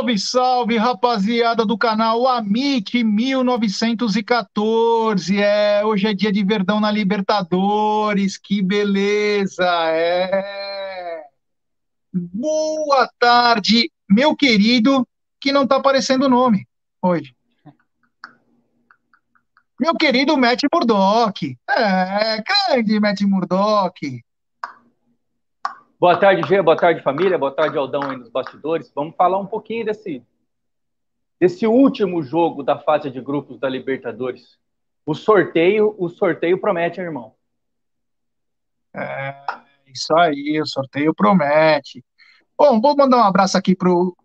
Salve, salve, rapaziada do canal Amit 1914. É, hoje é dia de Verdão na Libertadores. Que beleza! É. Boa tarde, meu querido, que não tá aparecendo o nome hoje. Meu querido Matt Murdock. É, grande Matt Murdock. Boa tarde, Gê. Boa tarde, família. Boa tarde, Aldão aí nos bastidores. Vamos falar um pouquinho desse, desse último jogo da fase de grupos da Libertadores. O sorteio, o sorteio promete, irmão. É, isso aí, o sorteio promete. Bom, vou mandar um abraço aqui pro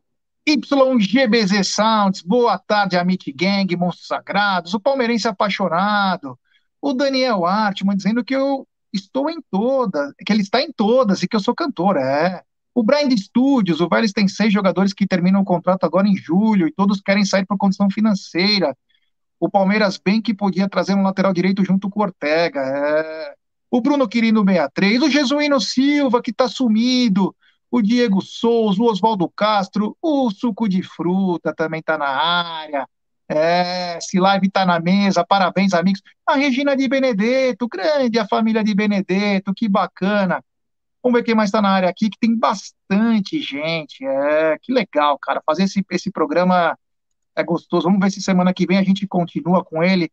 YGBZ Sounds, boa tarde, Amit Gang, Monstros Sagrados, o Palmeirense Apaixonado, o Daniel Artman dizendo que eu estou em todas, que ele está em todas e que eu sou cantora, é. O Brand Studios, o Vélez tem seis jogadores que terminam o contrato agora em julho e todos querem sair por condição financeira. O Palmeiras bem que podia trazer um lateral direito junto com o Ortega, é. O Bruno Quirino 63, o Jesuíno Silva que está sumido, o Diego Souza, o Oswaldo Castro, o Suco de Fruta também está na área. É, se live está na mesa, parabéns, amigos. A Regina de Benedetto, grande a família de Benedetto, que bacana. Vamos ver quem mais está na área aqui, que tem bastante gente. É, que legal, cara. Fazer esse, esse programa é gostoso. Vamos ver se semana que vem a gente continua com ele.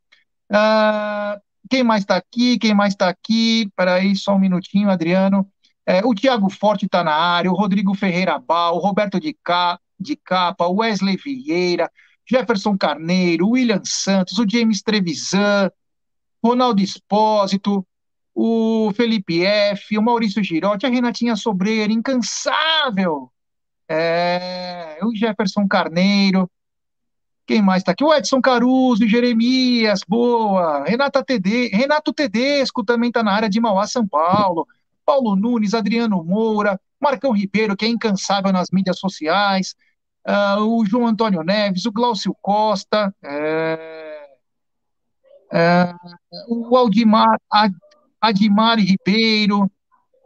Uh, quem mais está aqui? Quem mais está aqui? Peraí, só um minutinho, Adriano. É, o Tiago Forte está na área, o Rodrigo Ferreira Bal, o Roberto de, Ca, de Capa, o Wesley Vieira, Jefferson Carneiro, William Santos, o James Trevisan, Ronaldo Espósito, o Felipe F., o Maurício Girotti, a Renatinha Sobreira, incansável, é, o Jefferson Carneiro, quem mais está aqui? O Edson Caruso, Jeremias, boa, Renata TD, Renato Tedesco também está na área de Mauá, São Paulo, Paulo Nunes, Adriano Moura, Marcão Ribeiro, que é incansável nas mídias sociais, uh, o João Antônio Neves, o Glaucio Costa, é, é, o Aldimar, Adimar Ribeiro,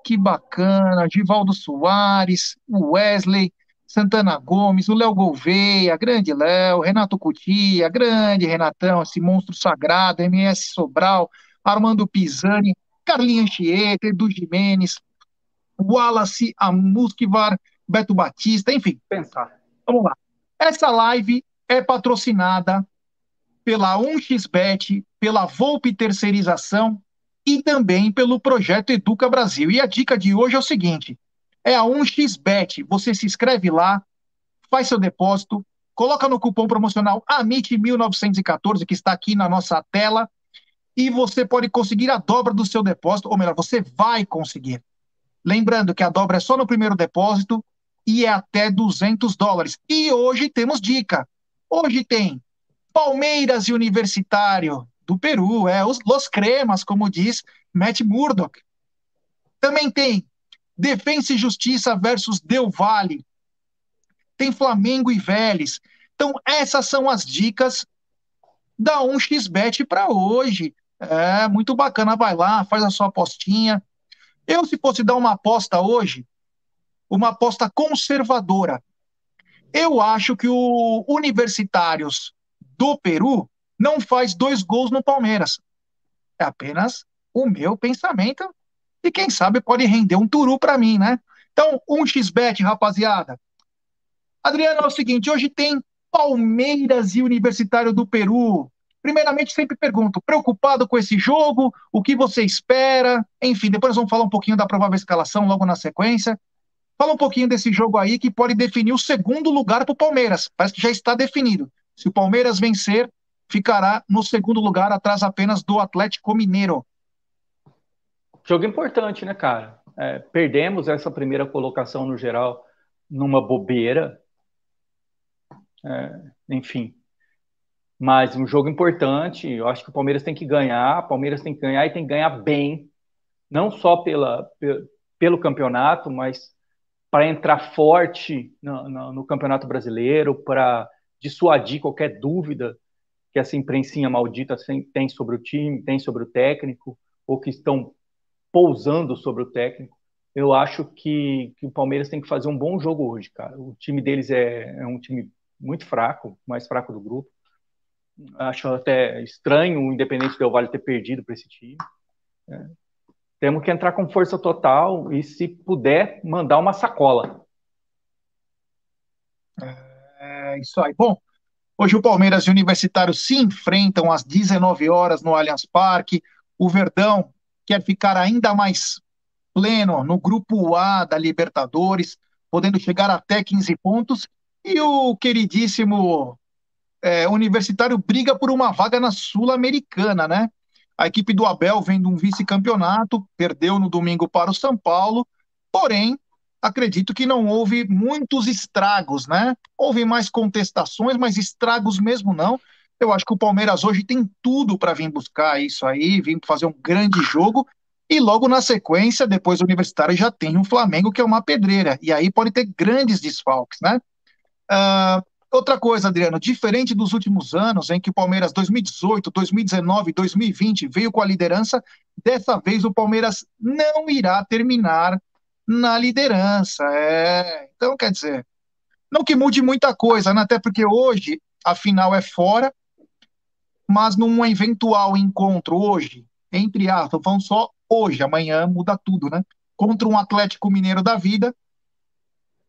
que bacana, Givaldo Soares, o Wesley, Santana Gomes, o Léo Gouveia, grande Léo, Renato Cutia, grande Renatão, esse monstro sagrado, MS Sobral, Armando Pisani, Carlinhos Anchieta, Edu Jimenez, Wallace Amuskivar, Beto Batista, enfim. Pensar. Vamos lá. Essa live é patrocinada pela 1xBet, pela Volpe Terceirização e também pelo projeto Educa Brasil. E a dica de hoje é o seguinte: é a 1xBet. Você se inscreve lá, faz seu depósito, coloca no cupom promocional AMIT1914, que está aqui na nossa tela, e você pode conseguir a dobra do seu depósito, ou melhor, você vai conseguir. Lembrando que a dobra é só no primeiro depósito e é até 200 dólares. E hoje temos dica. Hoje tem Palmeiras e Universitário do Peru, é os Los Cremas, como diz Matt Murdock. Também tem Defensa e Justiça versus Del Valle. Tem Flamengo e Vélez. Então, essas são as dicas da 1xBet para hoje. É muito bacana, vai lá, faz a sua apostinha. Eu, se fosse dar uma aposta hoje, uma aposta conservadora, eu acho que o Universitários do Peru não faz dois gols no Palmeiras. É apenas o meu pensamento e quem sabe pode render um turu para mim, né? Então, um xbet, rapaziada. Adriano, é o seguinte, hoje tem Palmeiras e Universitário do Peru. Primeiramente, sempre pergunto, preocupado com esse jogo? O que você espera? Enfim, depois vamos falar um pouquinho da provável escalação logo na sequência. Fala um pouquinho desse jogo aí que pode definir o segundo lugar para o Palmeiras. Parece que já está definido. Se o Palmeiras vencer, ficará no segundo lugar, atrás apenas do Atlético Mineiro. Jogo importante, né, cara? É, perdemos essa primeira colocação no geral numa bobeira. É, enfim. Mas um jogo importante, eu acho que o Palmeiras tem que ganhar, o Palmeiras tem que ganhar e tem que ganhar bem, não só pela, pelo campeonato, mas para entrar forte no, no, no Campeonato Brasileiro, para dissuadir qualquer dúvida que essa imprensinha maldita tem sobre o time, tem sobre o técnico, ou que estão pousando sobre o técnico. Eu acho que, que o Palmeiras tem que fazer um bom jogo hoje, cara. O time deles é, é um time muito fraco, mais fraco do grupo. Acho até estranho o Independente Del Vale ter perdido para esse time. É. Temos que entrar com força total e, se puder, mandar uma sacola. É isso aí. Bom, hoje o Palmeiras e o Universitário se enfrentam às 19 horas no Allianz Parque. O Verdão quer ficar ainda mais pleno no grupo A da Libertadores, podendo chegar até 15 pontos. E o queridíssimo é, Universitário briga por uma vaga na Sul-Americana, né? A equipe do Abel vem de um vice-campeonato, perdeu no domingo para o São Paulo, porém, acredito que não houve muitos estragos, né? Houve mais contestações, mas estragos mesmo não. Eu acho que o Palmeiras hoje tem tudo para vir buscar isso aí, vir fazer um grande jogo. E logo na sequência, depois do Universitário, já tem o um Flamengo, que é uma pedreira. E aí pode ter grandes desfalques, né? Uh, Outra coisa, Adriano, diferente dos últimos anos, em que o Palmeiras 2018, 2019, 2020 veio com a liderança, dessa vez o Palmeiras não irá terminar na liderança. É... Então, quer dizer, não que mude muita coisa, né? até porque hoje a final é fora, mas num eventual encontro hoje, entre aspas, vão só hoje, amanhã muda tudo, né? Contra um Atlético Mineiro da vida,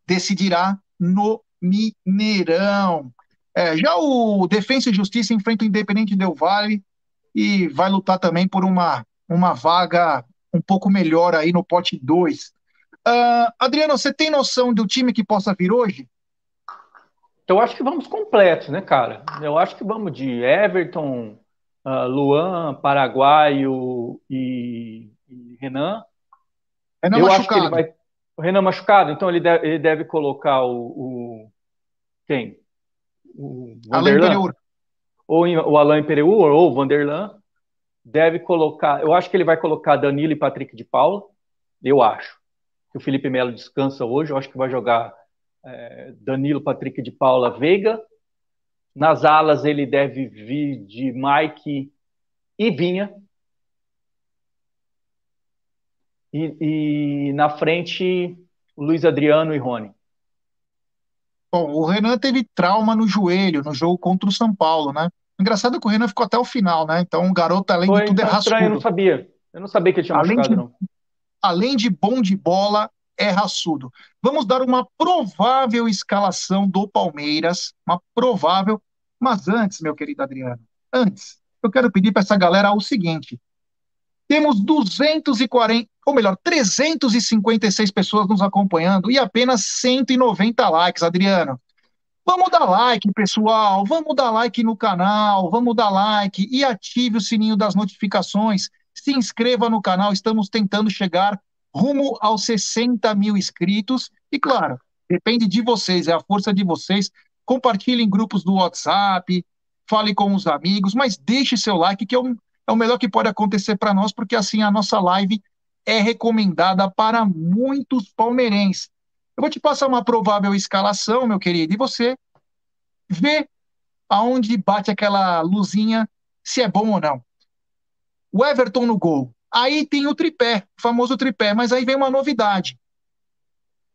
decidirá no Mineirão. É, já o Defensa e Justiça enfrenta o Independente Del Vale e vai lutar também por uma, uma vaga um pouco melhor aí no pote 2. Uh, ah, Adriano, você tem noção do time que possa vir hoje? Eu acho que vamos completos, né, cara? Eu acho que vamos de Everton, uh, Luan, Paraguaio e, e Renan. Renan eu machucado. acho que ele vai o Renan machucado, então ele deve, ele deve colocar o, o quem? O Vanderlan? Ou o Alain Pereur ou o Vanderlan. Deve colocar, eu acho que ele vai colocar Danilo e Patrick de Paula, eu acho. Que o Felipe Melo descansa hoje, eu acho que vai jogar é, Danilo, Patrick de Paula, Veiga. Nas alas ele deve vir de Mike e Vinha. E, e na frente, Luiz Adriano e Rony. Bom, o Renan teve trauma no joelho no jogo contra o São Paulo, né? Engraçado que o Renan ficou até o final, né? Então, o garoto, além Foi, de tudo, é raçudo. Estranho, eu não sabia. Eu não sabia que ele tinha além machucado, de, não. Além de bom de bola, é raçudo. Vamos dar uma provável escalação do Palmeiras, uma provável, mas antes, meu querido Adriano, antes, eu quero pedir para essa galera o seguinte: temos 240, ou melhor, 356 pessoas nos acompanhando e apenas 190 likes, Adriano. Vamos dar like, pessoal. Vamos dar like no canal. Vamos dar like e ative o sininho das notificações. Se inscreva no canal. Estamos tentando chegar rumo aos 60 mil inscritos. E claro, depende de vocês, é a força de vocês. Compartilhe em grupos do WhatsApp, fale com os amigos, mas deixe seu like, que o é o melhor que pode acontecer para nós, porque assim a nossa live é recomendada para muitos palmeirenses. Eu vou te passar uma provável escalação, meu querido, e você vê aonde bate aquela luzinha, se é bom ou não. O Everton no gol. Aí tem o tripé, o famoso tripé, mas aí vem uma novidade.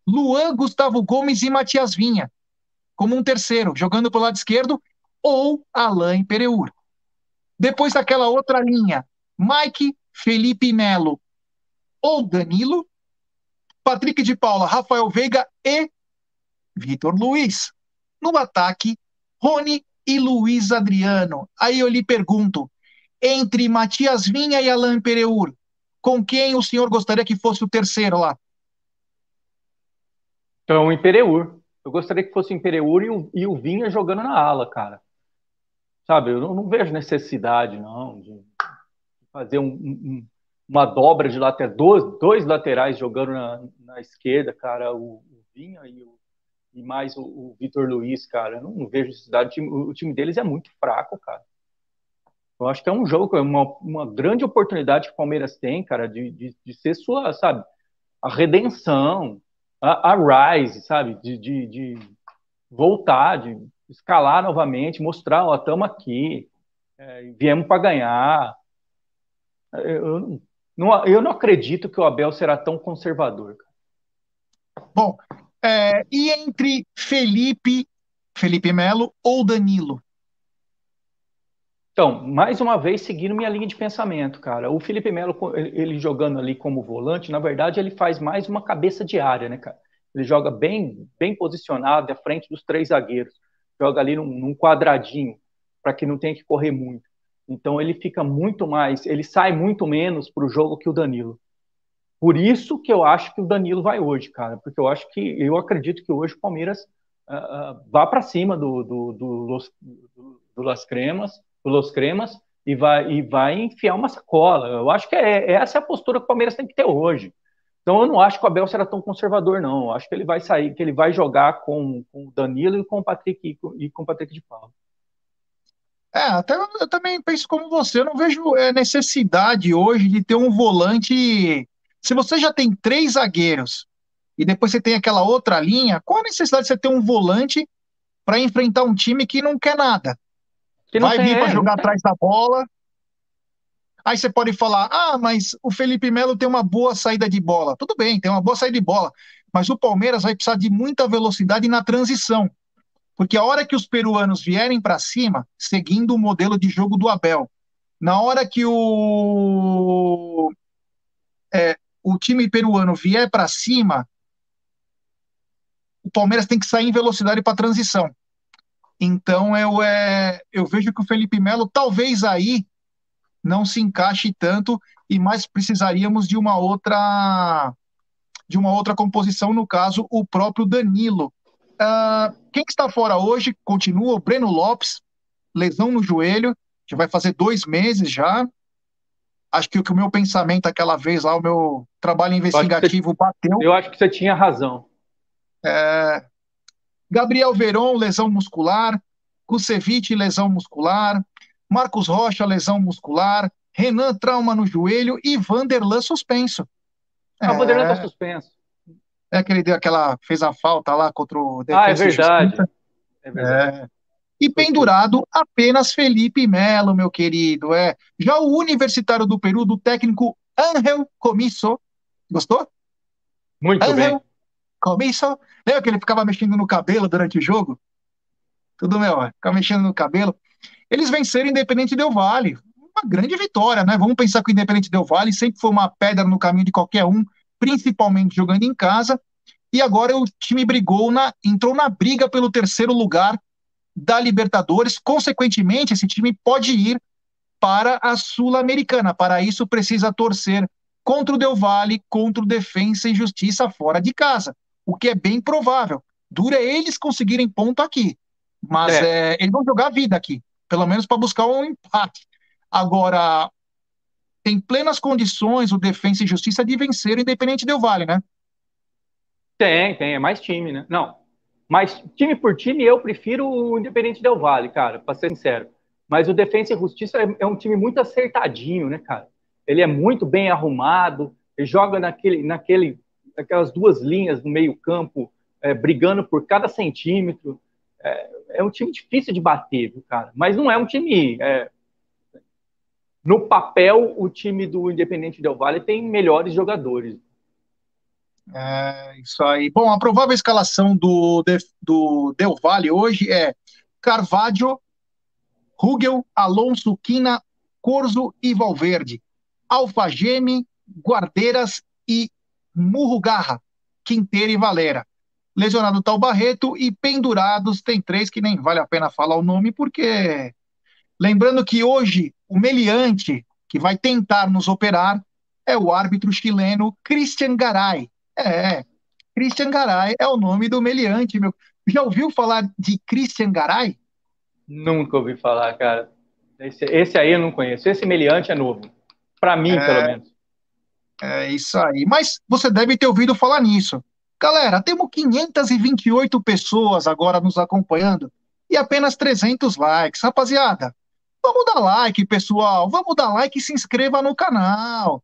Luan, Gustavo Gomes e Matias Vinha, como um terceiro, jogando pelo lado esquerdo, ou Alain Pereur. Depois daquela outra linha, Mike, Felipe Melo ou Danilo, Patrick de Paula, Rafael Veiga e Vitor Luiz. No ataque, Rony e Luiz Adriano. Aí eu lhe pergunto, entre Matias Vinha e Alain Pereur, com quem o senhor gostaria que fosse o terceiro lá? Então, o Pereur. Eu gostaria que fosse o Pereur e o, e o Vinha jogando na ala, cara. Sabe, eu não, não vejo necessidade, não, de fazer um, um, uma dobra de lateral, dois, dois laterais jogando na, na esquerda, cara, o, o Vinha e, o, e mais o, o Vitor Luiz, cara. Eu não, não vejo necessidade. O time, o time deles é muito fraco, cara. Eu acho que é um jogo, uma, uma grande oportunidade que o Palmeiras tem, cara, de, de, de ser sua, sabe, a redenção, a, a rise, sabe, de, de, de, voltar, de escalar novamente, mostrar, ó, estamos aqui, é, viemos para ganhar. Eu, não, eu não acredito que o Abel será tão conservador. Bom, é, e entre Felipe, Felipe Melo ou Danilo? Então, mais uma vez, seguindo minha linha de pensamento, cara. O Felipe Melo, ele jogando ali como volante, na verdade, ele faz mais uma cabeça de área, né, cara? Ele joga bem, bem posicionado, à frente dos três zagueiros. Joga ali num, num quadradinho, para que não tenha que correr muito. Então, ele fica muito mais, ele sai muito menos para o jogo que o Danilo. Por isso que eu acho que o Danilo vai hoje, cara. Porque eu acho que, eu acredito que hoje o Palmeiras uh, uh, vá para cima do, do, do, do, do Las Cremas Los Cremas e vai, e vai enfiar uma sacola. Eu acho que é, essa é a postura que o Palmeiras tem que ter hoje. Então eu não acho que o Abel será tão conservador, não. Eu acho que ele vai sair, que ele vai jogar com, com o Danilo e com o Patrick e com, e com o Patrick de Paulo. É, até eu também penso como você. Eu não vejo é, necessidade hoje de ter um volante. Se você já tem três zagueiros e depois você tem aquela outra linha, qual a necessidade de você ter um volante para enfrentar um time que não quer nada? vai vir para jogar atrás da bola. Aí você pode falar: ah, mas o Felipe Melo tem uma boa saída de bola. Tudo bem, tem uma boa saída de bola. Mas o Palmeiras vai precisar de muita velocidade na transição. Porque a hora que os peruanos vierem para cima, seguindo o modelo de jogo do Abel, na hora que o, é, o time peruano vier para cima, o Palmeiras tem que sair em velocidade para transição. Então eu, é, eu vejo que o Felipe Melo talvez aí não se encaixe tanto e mais precisaríamos de uma outra de uma outra composição, no caso, o próprio Danilo. Uh, quem está fora hoje continua o Breno Lopes, lesão no joelho, que vai fazer dois meses já. Acho que o que o meu pensamento aquela vez lá, o meu trabalho investigativo você, bateu. Eu acho que você tinha razão. É, Gabriel Veron, lesão muscular. Kusevich, lesão muscular. Marcos Rocha, lesão muscular. Renan, trauma no joelho. E Vanderlan, suspenso. Ah, é... Vanderlan tá suspenso. É que ele deu aquela. fez a falta lá contra o Defesa Ah, é verdade. É verdade. É. E pendurado apenas Felipe Melo, meu querido. É. Já o universitário do Peru, do técnico Angel Comisso. Gostou? Muito Angel bem. Comisso Lembra que ele ficava mexendo no cabelo durante o jogo? Tudo meu, ficava mexendo no cabelo. Eles venceram o Independente Del Vale. Uma grande vitória, né? Vamos pensar que o Independente Del Vale sempre foi uma pedra no caminho de qualquer um, principalmente jogando em casa. E agora o time brigou na, entrou na briga pelo terceiro lugar da Libertadores. Consequentemente, esse time pode ir para a Sul-Americana. Para isso, precisa torcer contra o Del Valle, contra o Defensa e Justiça fora de casa o que é bem provável. Dura eles conseguirem ponto aqui, mas é. É, eles vão jogar a vida aqui, pelo menos para buscar um empate. Agora, tem plenas condições o Defensa e Justiça de vencer o Independente Del Vale, né? Tem, tem, é mais time, né? Não, mas time por time eu prefiro o Independente Del Vale, cara, para ser sincero. Mas o Defensa e Justiça é, é, um time muito acertadinho, né, cara? Ele é muito bem arrumado, ele joga naquele, naquele aquelas duas linhas no meio-campo, é, brigando por cada centímetro. É, é, um time difícil de bater, viu, cara? Mas não é um time. É, no papel, o time do Independente Del Valle tem melhores jogadores. É, isso aí. Bom, a provável escalação do, do Del Valle hoje é Carvalho, Rugel, Alonso, Quina, Corzo e Valverde. Alfageme, Guardeiras e Murrugarra, Quinteira e Valera. Lesionado tal Barreto e pendurados tem três que nem vale a pena falar o nome, porque lembrando que hoje o meliante que vai tentar nos operar é o árbitro chileno Christian Garay. É, Christian Garay é o nome do meliante, meu. Já ouviu falar de Christian Garay? Nunca ouvi falar, cara. Esse, esse aí eu não conheço. Esse meliante é novo. Para mim, é, pelo menos. É isso aí. Mas você deve ter ouvido falar nisso. Galera, temos 528 pessoas agora nos acompanhando e apenas 300 likes. Rapaziada, vamos dar like, pessoal. Vamos dar like e se inscreva no canal.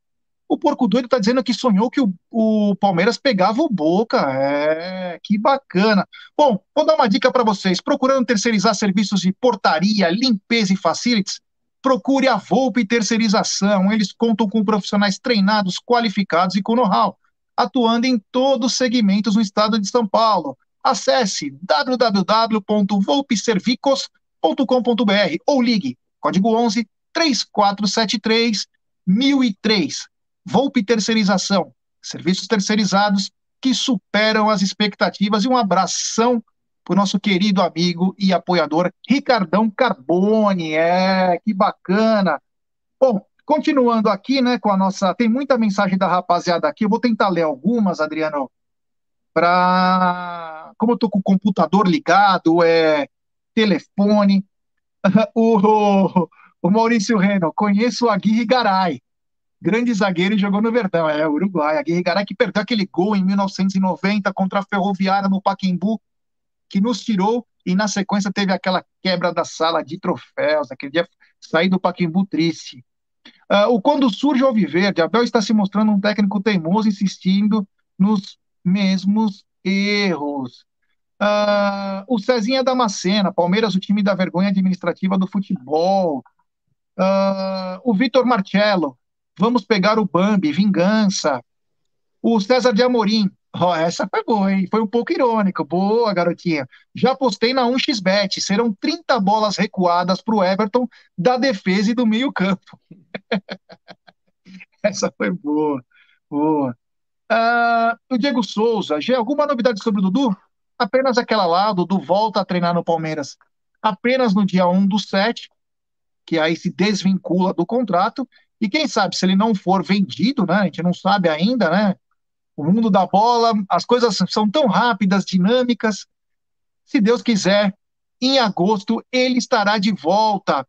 O Porco Doido tá dizendo que sonhou que o, o Palmeiras pegava o Boca. É, que bacana. Bom, vou dar uma dica para vocês. Procurando terceirizar serviços de portaria, limpeza e facilities, procure a Volpe Terceirização. Eles contam com profissionais treinados, qualificados e com know-how atuando em todos os segmentos no estado de São Paulo. Acesse www.volpservicos.com.br ou ligue código 11 3473 1003. Volpe Terceirização, serviços terceirizados que superam as expectativas. E um abração para o nosso querido amigo e apoiador Ricardão Carbone. É, que bacana. Bom, Continuando aqui, né, com a nossa. Tem muita mensagem da rapaziada aqui, eu vou tentar ler algumas, Adriano, para. Como eu estou com o computador ligado, é telefone. o, o Maurício Reno, conheço o Aguirre Garay, grande zagueiro e jogou no Verdão, é, Uruguai. Aguirre Garay que perdeu aquele gol em 1990 contra a Ferroviária no Paquembu, que nos tirou e na sequência teve aquela quebra da sala de troféus, aquele dia saí do Paquembu triste. Uh, o quando surge o Alviverde, Abel está se mostrando um técnico teimoso, insistindo nos mesmos erros. Uh, o Cezinha Damascena, Palmeiras, o time da vergonha administrativa do futebol. Uh, o Vitor Marcello, vamos pegar o Bambi, vingança. O César de Amorim, oh, essa boa, hein? Foi um pouco irônico. Boa, garotinha. Já postei na 1xBet, serão 30 bolas recuadas para o Everton da defesa e do meio-campo. Essa foi boa, boa. Uh, o Diego Souza, já alguma novidade sobre o Dudu? Apenas aquela lá, o Dudu volta a treinar no Palmeiras apenas no dia 1 do 7, que aí se desvincula do contrato, e quem sabe se ele não for vendido, né? A gente não sabe ainda, né? O mundo da bola, as coisas são tão rápidas, dinâmicas. Se Deus quiser, em agosto ele estará de volta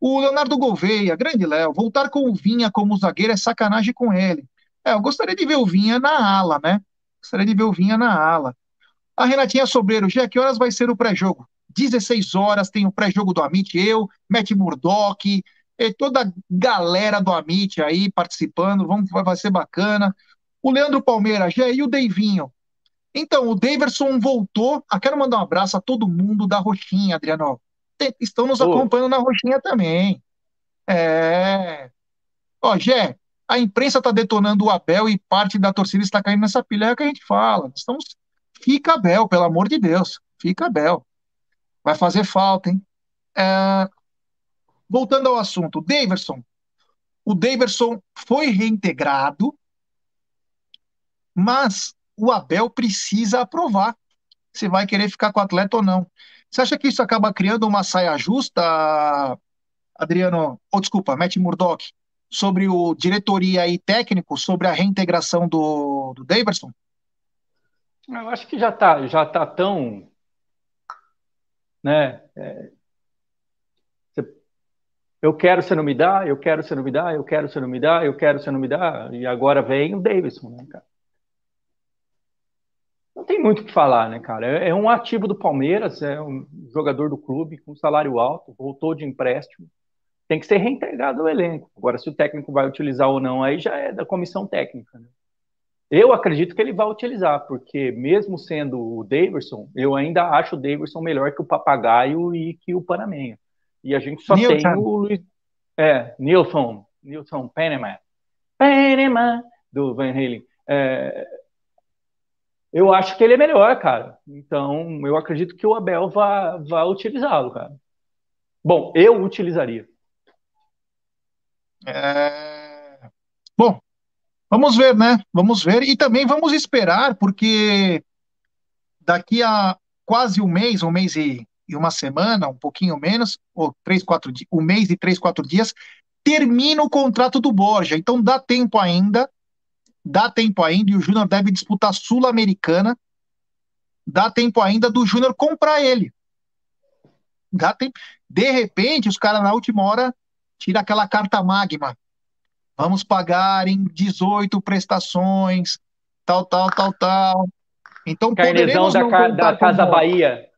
o Leonardo Gouveia, grande Léo, voltar com o Vinha como zagueiro é sacanagem com ele. É, eu gostaria de ver o Vinha na ala, né? Gostaria de ver o Vinha na ala. A Renatinha Sobreiro, já que horas vai ser o pré-jogo? 16 horas tem o pré-jogo do Amit, eu, Matt Murdock, e toda a galera do Amit aí participando, vamos, vai ser bacana. O Leandro Palmeira, já e o Deivinho. Então, o Daverson voltou. Ah, quero mandar um abraço a todo mundo da Roxinha, Adriano estão nos acompanhando na roxinha também. É. Ó, Gé, a imprensa está detonando o Abel e parte da torcida está caindo nessa pilha, é o que a gente fala. Estamos... Fica Abel, pelo amor de Deus. Fica Abel. Vai fazer falta, hein? É... Voltando ao assunto, Daverson. O Daverson foi reintegrado, mas o Abel precisa aprovar se vai querer ficar com o atleta ou não. Você acha que isso acaba criando uma saia justa, Adriano, ou desculpa, Matt Murdock, sobre o diretoria e técnico, sobre a reintegração do, do Daverson? Eu acho que já está já tá tão. Né, é, eu quero, você não me dá, eu quero, você não me dá, eu quero, você não me dá, eu quero, você não me dá, e agora vem o Davidson, né, cara? Não tem muito o que falar, né, cara? É, é um ativo do Palmeiras, é um jogador do clube com salário alto, voltou de empréstimo, tem que ser reintegrado ao elenco. Agora, se o técnico vai utilizar ou não, aí já é da comissão técnica. Né? Eu acredito que ele vai utilizar, porque mesmo sendo o Daverson, eu ainda acho o Daverson melhor que o Papagaio e que o Panamenha. E a gente só tem o Luiz, É, Nilson, Nilson Penneman. Penneman, do Van Halen. É, eu acho que ele é melhor, cara. Então, eu acredito que o Abel vá, vá utilizá-lo, cara. Bom, eu utilizaria. É... Bom, vamos ver, né? Vamos ver. E também vamos esperar, porque daqui a quase um mês, um mês e, e uma semana, um pouquinho menos, ou três, quatro um mês e três, quatro dias, termina o contrato do Borja. Então dá tempo ainda, dá tempo ainda, e o Júnior deve disputar Sul-Americana. Dá tempo ainda do Júnior comprar ele. Dá tempo. De repente, os caras na última hora tira aquela carta magma. Vamos pagar em 18 prestações, tal, tal, tal, tal. Então Carnezão da, ca da Casa Bahia.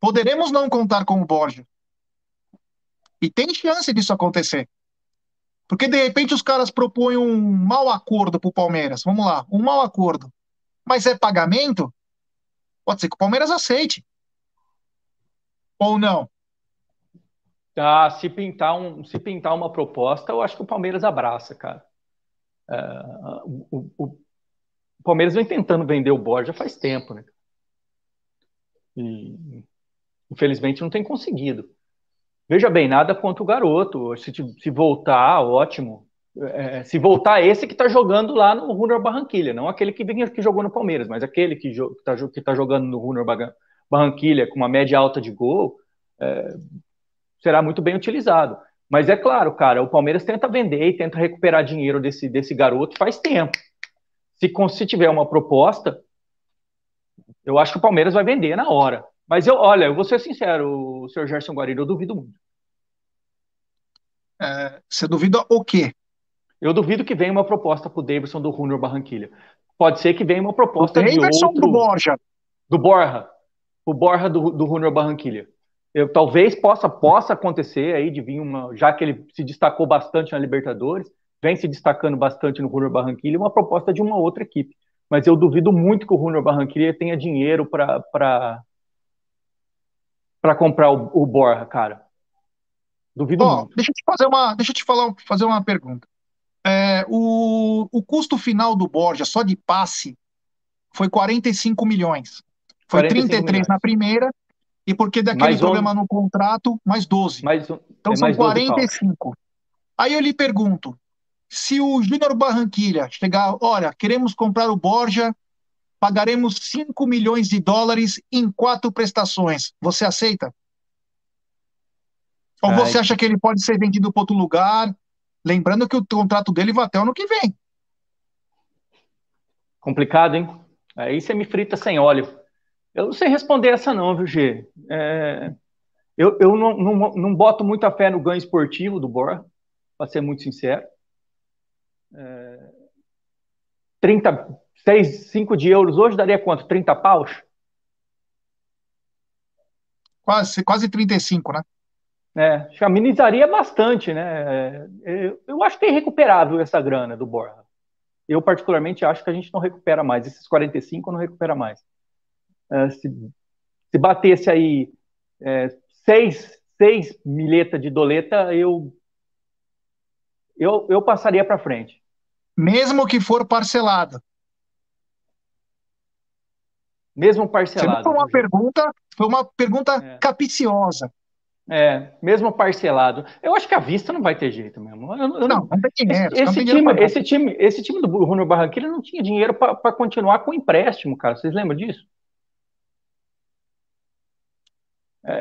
Poderemos não contar com o Borja. E tem chance disso acontecer. Porque de repente os caras propõem um mau acordo para o Palmeiras. Vamos lá, um mau acordo. Mas é pagamento? Pode ser que o Palmeiras aceite. Ou não? Ah, se pintar, um, se pintar uma proposta, eu acho que o Palmeiras abraça, cara. É, o, o, o, Palmeiras vem tentando vender o Borja faz tempo, né? E infelizmente não tem conseguido. Veja bem, nada contra o garoto. Se, se voltar, ótimo. É, se voltar esse que está jogando lá no Runner Barranquilha, não aquele que, que jogou no Palmeiras, mas aquele que está tá jogando no Runner Barranquilha com uma média alta de gol, é, será muito bem utilizado. Mas é claro, cara, o Palmeiras tenta vender e tenta recuperar dinheiro desse, desse garoto faz tempo. Se, se tiver uma proposta, eu acho que o Palmeiras vai vender na hora. Mas eu, olha, eu vou ser sincero, o senhor Gerson Guarino, eu duvido muito. É, você duvida o quê? Eu duvido que venha uma proposta para o Davidson do Júnior Barranquilha. Pode ser que venha uma proposta o de outro... do Borja? Do Borja. O Borja do, do Júnior Barranquilha. Eu, talvez possa, possa acontecer aí de vir uma... Já que ele se destacou bastante na Libertadores, vem se destacando bastante no Júnior Barranquilha, uma proposta de uma outra equipe. Mas eu duvido muito que o Júnior Barranquilha tenha dinheiro para para comprar o, o Borja, cara. Duvido oh, muito. Deixa eu te fazer uma, deixa te falar, fazer uma pergunta. É, o, o custo final do Borja, só de passe, foi 45 milhões. Foi 33 milhões. na primeira, e porque daquele mais problema um... no contrato, mais 12. Mais um... Então é são 45. Aí eu lhe pergunto: se o Júnior Barranquilha chegar, olha, queremos comprar o Borja, pagaremos 5 milhões de dólares em quatro prestações, você aceita? Ou Ai. você acha que ele pode ser vendido para outro lugar? Lembrando que o contrato dele vai até o ano que vem. Complicado, hein? Aí você me frita sem óleo. Eu não sei responder essa não, viu, G? É... Eu, eu não, não, não boto muita fé no ganho esportivo do Borja, para ser muito sincero. É, 30, 6, 5 de euros hoje daria quanto? 30 paus? Quase, quase 35, né? É, amenizaria bastante, né? É, eu acho que é recuperável essa grana do Borja. Eu, particularmente, acho que a gente não recupera mais. Esses 45 não recupera mais. É, se, se batesse aí é, seis, seis milhetas de doleta, eu, eu, eu passaria para frente mesmo que for parcelado. Mesmo parcelado. Foi uma pergunta, foi uma pergunta é. capiciosa. É, mesmo parcelado. Eu acho que a vista não vai ter jeito mesmo. Eu, eu não, não, tem dinheiro. Esse, esse time, esse, time, esse time do Júnior Barranquilla não tinha dinheiro para continuar com o empréstimo, cara. Vocês lembram disso?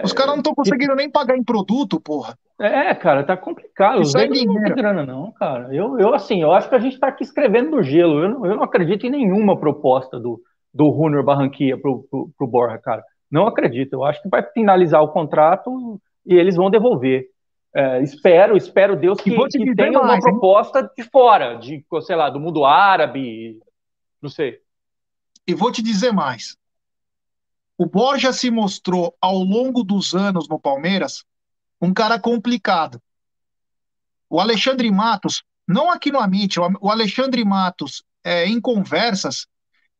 Os caras não estão conseguindo nem pagar em produto, porra. É, cara, tá complicado. Isso é não tem grana, não, cara. Eu, eu, assim, eu acho que a gente tá aqui escrevendo no gelo. Eu não, eu não acredito em nenhuma proposta do, do Runner Barranquilla pro, pro, pro Borja, cara. Não acredito. Eu acho que vai finalizar o contrato e eles vão devolver. É, espero, espero Deus que, que tenha mais, uma proposta hein? de fora, de, sei lá, do mundo árabe, não sei. E vou te dizer mais. O Borja se mostrou ao longo dos anos no Palmeiras um cara complicado. O Alexandre Matos, não aqui no Amit, o Alexandre Matos, é, em conversas,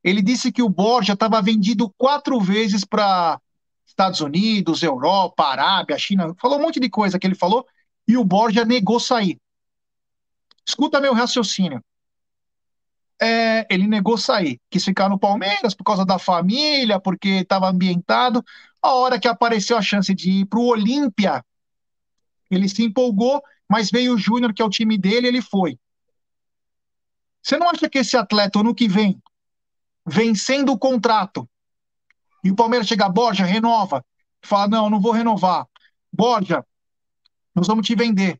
ele disse que o Borja estava vendido quatro vezes para Estados Unidos, Europa, Arábia, China, falou um monte de coisa que ele falou, e o Borja negou sair. Escuta meu raciocínio. É, ele negou sair, quis ficar no Palmeiras por causa da família, porque estava ambientado. A hora que apareceu a chance de ir para o Olímpia, ele se empolgou, mas veio o Júnior, que é o time dele, ele foi. Você não acha que esse atleta, ano que vem, vencendo o contrato, e o Palmeiras chega, Borja, renova, fala, não, não vou renovar. Borja, nós vamos te vender.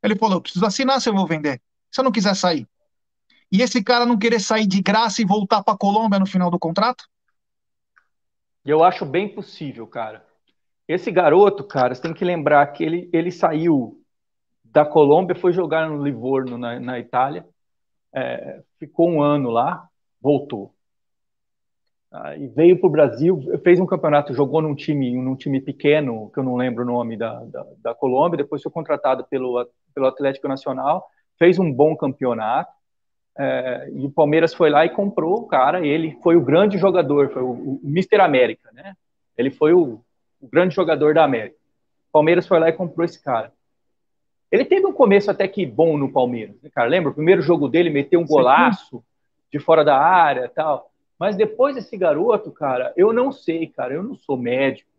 Ele falou, eu preciso assinar se eu vou vender. Se eu não quiser sair. E esse cara não querer sair de graça e voltar para a Colômbia no final do contrato? Eu acho bem possível, cara. Esse garoto, cara, você tem que lembrar que ele, ele saiu da Colômbia, foi jogar no Livorno, na, na Itália, é, ficou um ano lá, voltou. Ah, e veio para o Brasil, fez um campeonato, jogou num time, num time pequeno, que eu não lembro o nome da, da, da Colômbia, depois foi contratado pelo, pelo Atlético Nacional, fez um bom campeonato, é, e o Palmeiras foi lá e comprou o cara, ele foi o grande jogador, foi o, o Mr. América, né? Ele foi o, o grande jogador da América. O Palmeiras foi lá e comprou esse cara. Ele teve um começo até que bom no Palmeiras, né, cara? Lembra? O primeiro jogo dele meteu um golaço de fora da área tal. Mas depois desse garoto, cara, eu não sei, cara, eu não sou médico.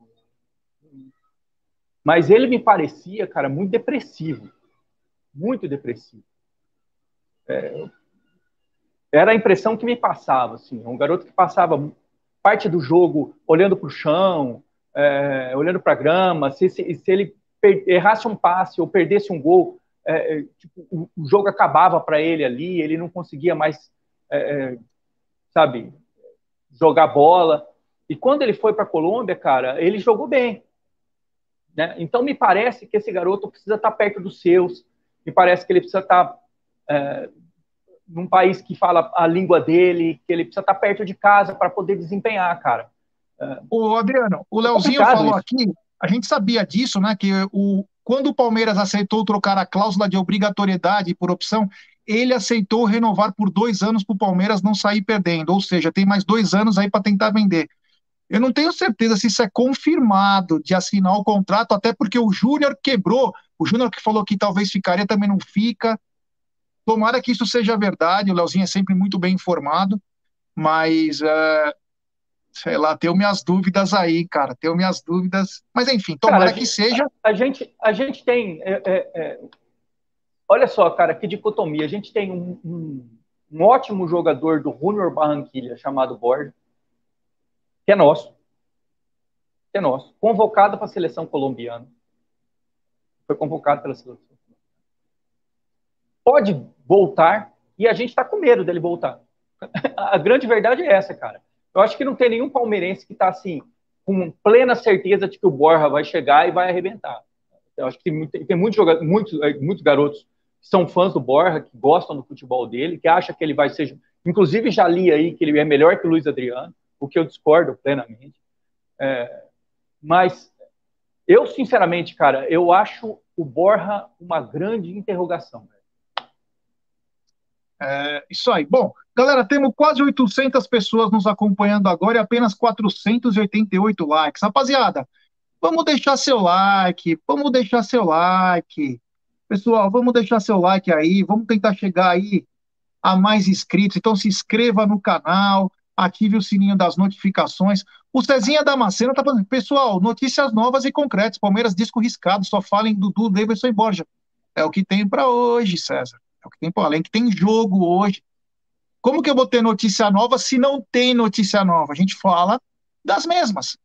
Mas ele me parecia, cara, muito depressivo. Muito depressivo. É, era a impressão que me passava, assim. Um garoto que passava parte do jogo olhando para o chão, é, olhando para a grama. Se, se, se ele errasse um passe ou perdesse um gol, é, é tipo, o, o, jogo acabava para ele ali, ele não conseguia mais, é, é sabe, jogar bola. E quando ele foi para a Colômbia, cara, ele jogou bem. Né? Então me parece que esse garoto precisa estar tá perto dos seus, me parece que ele precisa estar tá, é, num país que fala a língua dele, que ele precisa estar tá perto de casa para poder desempenhar, cara. É, o Adriano, o é Leozinho falou isso. aqui, a gente sabia disso, né? Que o, quando o Palmeiras aceitou trocar a cláusula de obrigatoriedade por opção, ele aceitou renovar por dois anos para o Palmeiras não sair perdendo, ou seja, tem mais dois anos aí para tentar vender. Eu não tenho certeza se isso é confirmado de assinar o contrato, até porque o Júnior quebrou. O Júnior que falou que talvez ficaria também não fica. Tomara que isso seja verdade. O Leozinho é sempre muito bem informado, mas uh, sei lá, tenho minhas dúvidas aí, cara. Tenho minhas dúvidas. Mas enfim, tomara cara, que gente, seja. A gente, a gente tem. É, é, é Olha só, cara, que dicotomia. A gente tem um, um, um ótimo jogador do Junior Barranquilha, chamado Borja, que é nosso. Que é nosso. Convocado para a seleção colombiana. Foi convocado pela seleção. Pode voltar e a gente está com medo dele voltar. A grande verdade é essa, cara. Eu acho que não tem nenhum palmeirense que está assim, com plena certeza de que o Borja vai chegar e vai arrebentar. Eu acho que tem, tem muitos, muitos garotos são fãs do Borja, que gostam do futebol dele, que acham que ele vai ser. Inclusive, já li aí que ele é melhor que o Luiz Adriano, o que eu discordo plenamente. É, mas eu, sinceramente, cara, eu acho o Borja uma grande interrogação. É, isso aí. Bom, galera, temos quase 800 pessoas nos acompanhando agora e apenas 488 likes. Rapaziada, vamos deixar seu like, vamos deixar seu like. Pessoal, vamos deixar seu like aí, vamos tentar chegar aí a mais inscritos. Então se inscreva no canal, ative o sininho das notificações. O Cezinha Damasceno tá falando, pessoal, notícias novas e concretas. Palmeiras disco riscado, só falem Dudu, Davidson e Borja. É o que tem para hoje, César. É o que tem para além que tem jogo hoje. Como que eu vou ter notícia nova se não tem notícia nova? A gente fala das mesmas.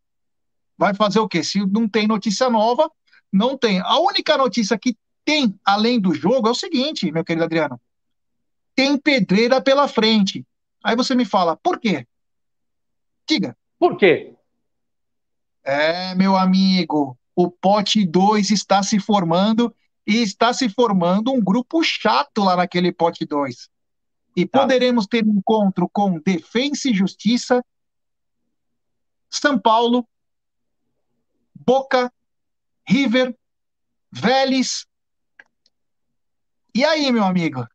Vai fazer o quê? Se não tem notícia nova, não tem. A única notícia que tem, além do jogo, é o seguinte, meu querido Adriano. Tem pedreira pela frente. Aí você me fala, por quê? Diga. Por quê? É, meu amigo, o pote 2 está se formando e está se formando um grupo chato lá naquele pote 2. E tá. poderemos ter um encontro com Defensa e Justiça, São Paulo, Boca, River, Vélez, e aí, meu amigo?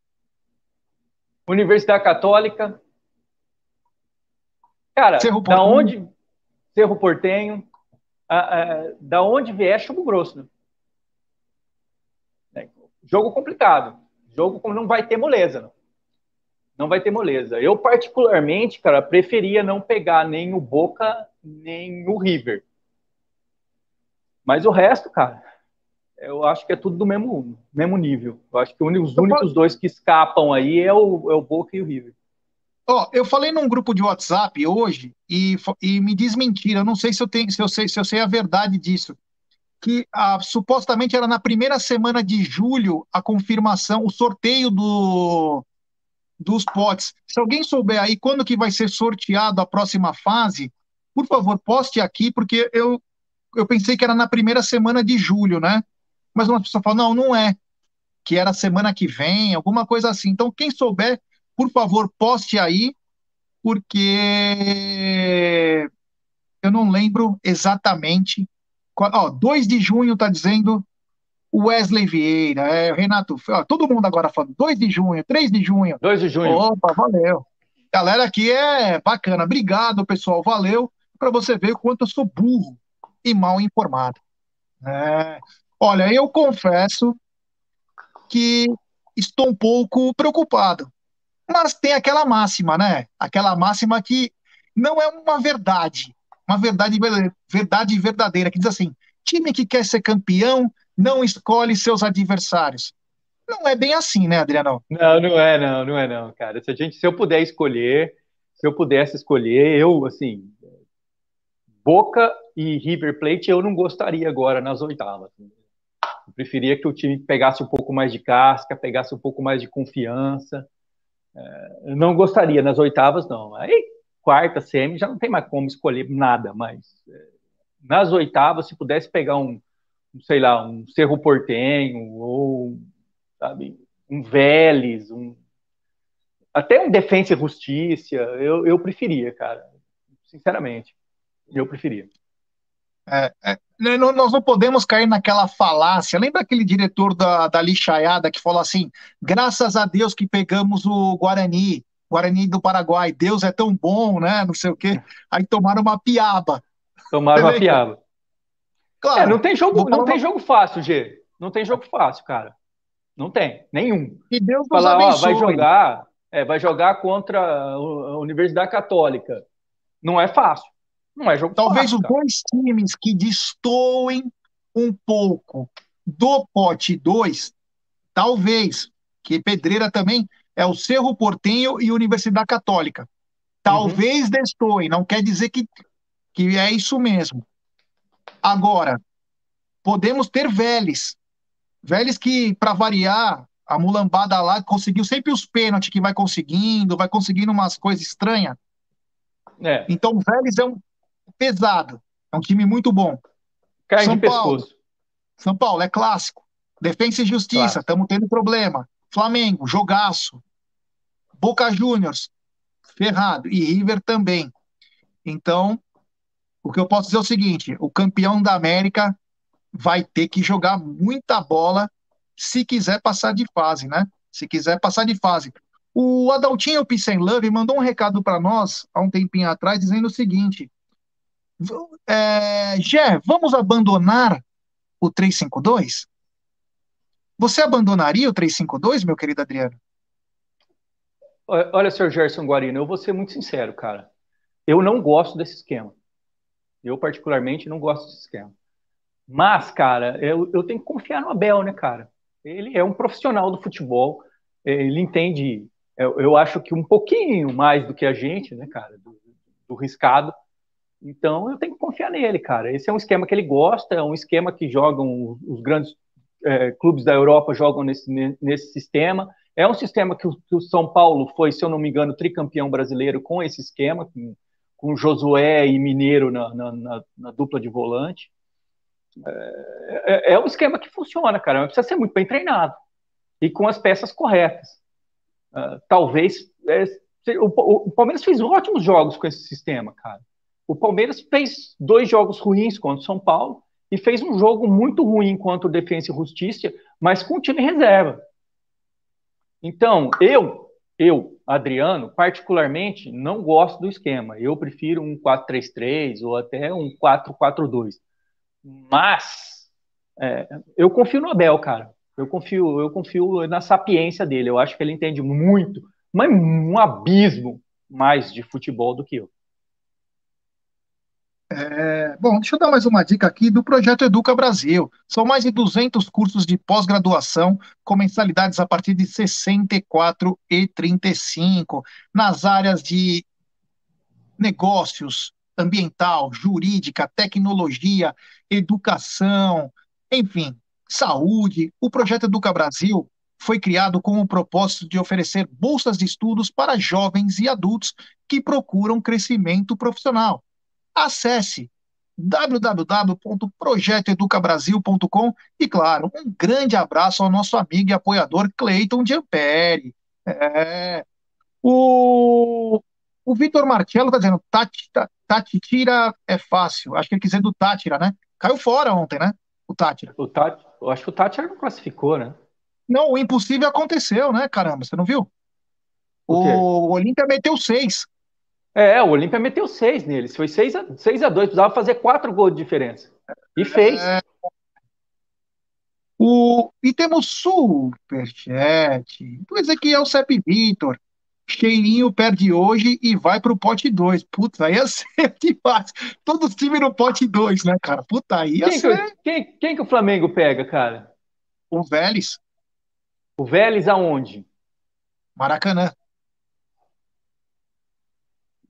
Universidade Católica. Cara, Cerro da onde. Cerro Portenho. da onde vier chumbo grosso, né? jogo complicado. Jogo como não vai ter moleza, não. Não vai ter moleza. Eu, particularmente, cara, preferia não pegar nem o Boca, nem o River. Mas o resto, cara, eu acho que é tudo do mesmo, mesmo nível. Eu acho que os únicos dois que escapam aí é o, é o Boca e o River. Ó, oh, eu falei num grupo de WhatsApp hoje e, e me desmentiram. Eu não sei se eu tenho, se eu sei, se eu sei a verdade disso. Que ah, supostamente era na primeira semana de julho a confirmação, o sorteio do, dos potes. Se alguém souber aí quando que vai ser sorteado a próxima fase, por favor, poste aqui, porque eu, eu pensei que era na primeira semana de julho, né? Mas uma pessoa fala, não, não é. Que era semana que vem, alguma coisa assim. Então, quem souber, por favor, poste aí, porque eu não lembro exatamente. Qual, ó, 2 de junho está dizendo Wesley Vieira, é, Renato, ó, todo mundo agora falando 2 de junho, 3 de junho. 2 de junho. Opa, valeu. Galera aqui é bacana. Obrigado, pessoal. Valeu. Para você ver o quanto eu sou burro e mal informado. É. Olha, eu confesso que estou um pouco preocupado. Mas tem aquela máxima, né? Aquela máxima que não é uma verdade, uma verdade, verdade verdadeira, que diz assim: time que quer ser campeão não escolhe seus adversários. Não é bem assim, né, Adriano? Não, não é, não, não é, não, cara. Se a gente, se eu puder escolher, se eu pudesse escolher, eu, assim, Boca e River Plate, eu não gostaria agora nas oitavas. Preferia que o time pegasse um pouco mais de casca, pegasse um pouco mais de confiança. É, não gostaria nas oitavas, não. Aí, quarta, semi, já não tem mais como escolher nada, mas é, nas oitavas, se pudesse pegar um, sei lá, um Cerro Portenho, ou, sabe, um Vélez, um, até um Defensa e Justiça, eu, eu preferia, cara, sinceramente, eu preferia. É, é, nós não podemos cair naquela falácia. Lembra aquele diretor da, da lixaiada que falou assim: graças a Deus que pegamos o Guarani, Guarani do Paraguai, Deus é tão bom, né? Não sei o quê. Aí tomaram uma piaba. Tomaram uma piaba. Claro. É, não tem jogo, não tem jogo fácil, G. Não tem jogo fácil, cara. Não tem, nenhum. E Deus Falar. Ó, vai jogar, é, vai jogar contra a Universidade Católica. Não é fácil. Não é jogo Talvez os dois times que destoem um pouco do pote 2, talvez, que Pedreira também é o Cerro Portenho e Universidade Católica. Talvez uhum. destoem, não quer dizer que, que é isso mesmo. Agora, podemos ter Vélez. Vélez que, para variar, a mulambada lá conseguiu sempre os pênaltis que vai conseguindo, vai conseguindo umas coisas estranhas. É. Então, o Vélez é um, pesado. É um time muito bom. Cai São Paulo. pescoço. São Paulo é clássico. Defesa e Justiça, estamos tendo problema. Flamengo, jogaço. Boca Juniors, ferrado. E River também. Então, o que eu posso dizer é o seguinte: o campeão da América vai ter que jogar muita bola se quiser passar de fase, né? Se quiser passar de fase. O Adaltinho Pissen Love mandou um recado para nós há um tempinho atrás dizendo o seguinte: é, Gé, vamos abandonar o 352? Você abandonaria o 352, meu querido Adriano? Olha, senhor Gerson Guarino, eu vou ser muito sincero, cara. Eu não gosto desse esquema. Eu, particularmente, não gosto desse esquema. Mas, cara, eu, eu tenho que confiar no Abel, né, cara? Ele é um profissional do futebol, ele entende, eu, eu acho que um pouquinho mais do que a gente, né, cara, do, do riscado. Então eu tenho que confiar nele, cara. Esse é um esquema que ele gosta, é um esquema que jogam os grandes é, clubes da Europa jogam nesse, nesse sistema. É um sistema que o, que o, São Paulo foi, se eu não me engano, tricampeão brasileiro com esse esquema, com, com Josué e Mineiro na, na, na, na dupla de volante. É, é, é, um esquema que funciona, cara, mas precisa ser muito bem treinado e com as peças corretas. Uh, talvez. É, o, o Palmeiras fez ótimos jogos com esse sistema, cara. O Palmeiras fez dois jogos ruins contra o São Paulo e fez um jogo muito ruim contra o Defensa e Justiça, mas com o time reserva. Então, eu, eu, Adriano, particularmente, não gosto do esquema. Eu prefiro um 4-3-3 ou até um 4-4-2. Mas é, eu confio no Abel, cara. Eu confio, eu confio na sapiência dele. Eu acho que ele entende muito, mas um abismo mais de futebol do que eu. É, bom, deixa eu dar mais uma dica aqui do projeto Educa Brasil. São mais de 200 cursos de pós-graduação com mensalidades a partir de R$ 64,35 nas áreas de negócios, ambiental, jurídica, tecnologia, educação, enfim, saúde. O projeto Educa Brasil foi criado com o propósito de oferecer bolsas de estudos para jovens e adultos que procuram crescimento profissional. Acesse www.projetoeducabrasil.com e, claro, um grande abraço ao nosso amigo e apoiador Cleiton Giamperi. É, o o Vitor Marcello está dizendo, Tati, Tati tira é fácil. Acho que ele quis dizer do Tátira, né? Caiu fora ontem, né? O Tátira. O Tati, eu acho que o Tátira não classificou, né? Não, o impossível aconteceu, né? Caramba, você não viu? O, o Olímpia meteu seis. É, o Olímpia meteu seis neles. Foi 6 a, 6 a 2 precisava fazer quatro gols de diferença. E fez. É... O... E temos superchat do Ezequiel Sepp Vitor. Cheirinho perde hoje e vai pro pote 2. Puta, aí ia ser demais. Todos os times no pote 2, né, cara? Puta, aí ia quem ser... Que, quem, quem que o Flamengo pega, cara? O Vélez. O Vélez aonde? Maracanã.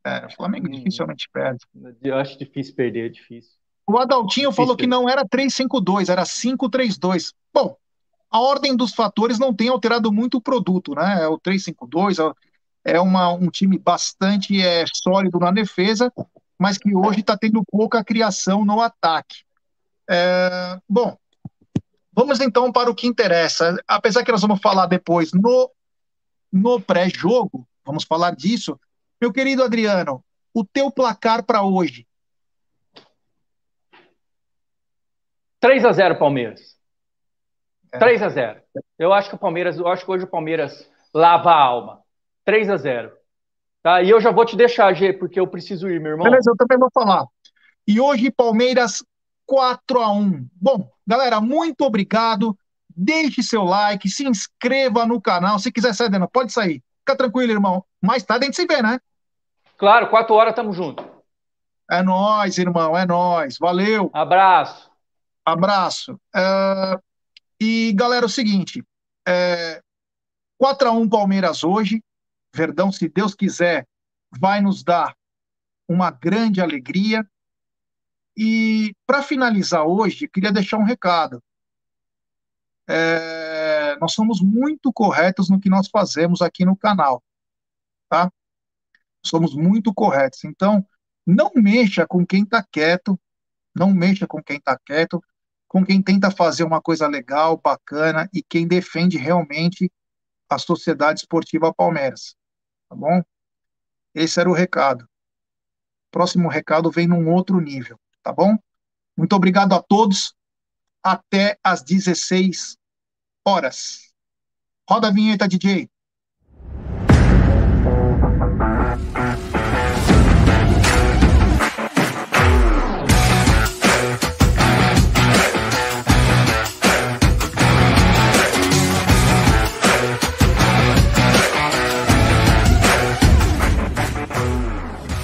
É, o Flamengo hum, dificilmente perde. Eu acho difícil perder, é difícil. O Adaltinho difícil falou perder. que não era 3-5-2, era 5-3-2. Bom, a ordem dos fatores não tem alterado muito o produto, né? É o 3-5-2 é uma, um time bastante é, sólido na defesa, mas que hoje está tendo pouca criação no ataque. É, bom, vamos então para o que interessa. Apesar que nós vamos falar depois no, no pré-jogo, vamos falar disso. Meu querido Adriano, o teu placar para hoje? 3 a 0 Palmeiras. É. 3 a 0. Eu acho que o Palmeiras, eu acho que hoje o Palmeiras lava a alma. 3 a 0 Tá? E eu já vou te deixar, G, porque eu preciso ir, meu irmão. Beleza, eu também vou falar. E hoje, Palmeiras 4 a 1 Bom, galera, muito obrigado. Deixe seu like, se inscreva no canal. Se quiser sair, não pode sair. Fica tranquilo, irmão. Mais tarde a gente se vê, né? Claro, 4 horas tamo junto. É nóis, irmão, é nóis. Valeu. Abraço. Abraço. É... E, galera, é o seguinte: é... 4 a 1 Palmeiras hoje. Verdão, se Deus quiser, vai nos dar uma grande alegria. E para finalizar hoje, queria deixar um recado. É, nós somos muito corretos no que nós fazemos aqui no canal, tá? Somos muito corretos. Então, não mexa com quem está quieto, não mexa com quem está quieto, com quem tenta fazer uma coisa legal, bacana e quem defende realmente a Sociedade Esportiva Palmeiras tá bom? Esse era o recado. Próximo recado vem num outro nível, tá bom? Muito obrigado a todos. Até às 16 horas. Roda a vinheta, DJ.